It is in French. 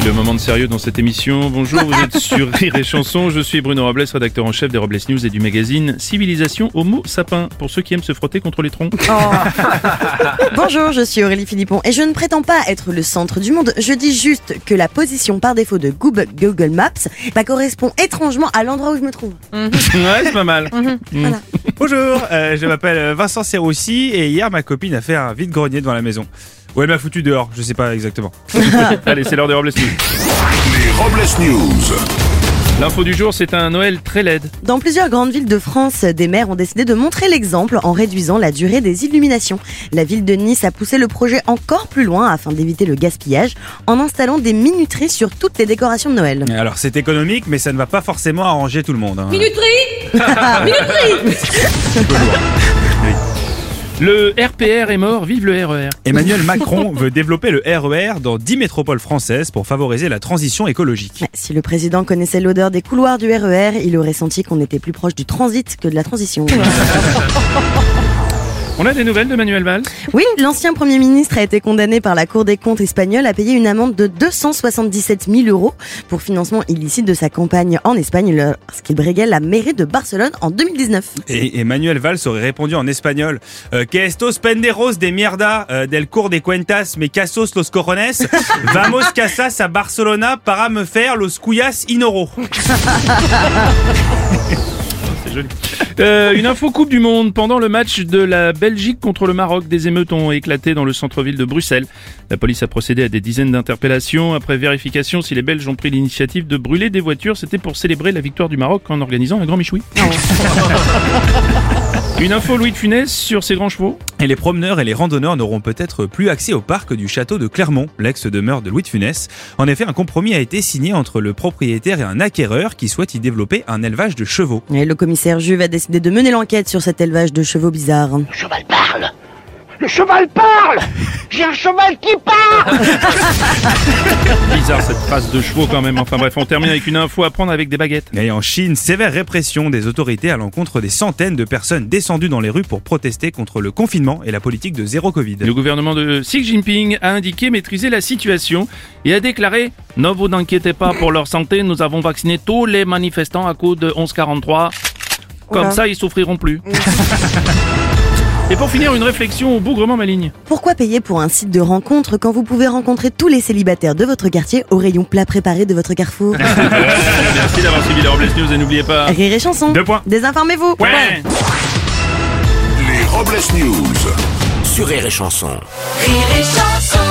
Voici le moment de sérieux dans cette émission. Bonjour, vous êtes sur Rire et Chanson. Je suis Bruno Robles, rédacteur en chef des Robles News et du magazine Civilisation Homo Sapin, pour ceux qui aiment se frotter contre les troncs. Bonjour, je suis Aurélie Philippon et je ne prétends pas être le centre du monde. Je dis juste que la position par défaut de Google, Maps bah, correspond étrangement à l'endroit où je me trouve. ouais, c'est pas mal. Voilà. Bonjour, euh, je m'appelle Vincent Serroussi et hier ma copine a fait un vide-grenier devant la maison. Ou elle m'a foutu dehors, je sais pas exactement. Allez, c'est l'heure des Robles News. Les Robles News. L'info du jour, c'est un Noël très laid. Dans plusieurs grandes villes de France, des maires ont décidé de montrer l'exemple en réduisant la durée des illuminations. La ville de Nice a poussé le projet encore plus loin afin d'éviter le gaspillage en installant des minuteries sur toutes les décorations de Noël. Alors c'est économique, mais ça ne va pas forcément arranger tout le monde. hein. Le RPR est mort, vive le E RER. Emmanuel Macron veut développer le RER dans 10 métropoles françaises pour favoriser la transition écologique. Mais Si le président connaissait l'odeur des couloirs du RER, il aurait senti qu'on était plus proche du transit que de la transition. On a des nouvelles de Manuel Valls? Oui, l'ancien Premier ministre a été condamné par la Cour des comptes espagnole à payer une amende de 277 000 euros pour financement illicite de sa campagne en Espagne lorsqu'il briguait la mairie de Barcelone en 2019. Et Emmanuel Valls aurait répondu en espagnol euh, Que estos penderos de mierda euh, del cour de cuentas me casos los corones Vamos casas a Barcelona para me faire los cuyas inoro. C'est joli. Euh, une info Coupe du Monde. Pendant le match de la Belgique contre le Maroc, des émeutes ont éclaté dans le centre-ville de Bruxelles. La police a procédé à des dizaines d'interpellations. Après vérification, si les Belges ont pris l'initiative de brûler des voitures, c'était pour célébrer la victoire du Maroc en organisant un grand michoui. Une info Louis de Funès sur ses grands chevaux. Et les promeneurs et les randonneurs n'auront peut-être plus accès au parc du château de Clermont, l'ex-demeure de Louis de Funès. En effet, un compromis a été signé entre le propriétaire et un acquéreur qui souhaite y développer un élevage de chevaux. Et le commissaire Juve a décidé de mener l'enquête sur cet élevage de chevaux bizarres. Le cheval parle Le cheval parle J'ai un cheval qui parle Bizarre cette phrase de chevaux quand même. Enfin bref, on termine avec une info à prendre avec des baguettes. Et en Chine, sévère répression des autorités à l'encontre des centaines de personnes descendues dans les rues pour protester contre le confinement et la politique de zéro Covid. Le gouvernement de Xi Jinping a indiqué maîtriser la situation et a déclaré Ne vous inquiétez pas pour leur santé, nous avons vacciné tous les manifestants à coup de 1143. Comme Oula. ça, ils souffriront plus. et pour finir, une réflexion au bougrement maligne. Pourquoi payer pour un site de rencontre quand vous pouvez rencontrer tous les célibataires de votre quartier au rayon plat préparé de votre carrefour Merci d'avoir suivi les Robles News et n'oubliez pas. Rire et chanson. Deux points. Désinformez-vous. Ouais Les Robles News. Sur Rire et Chanson. Rire et chanson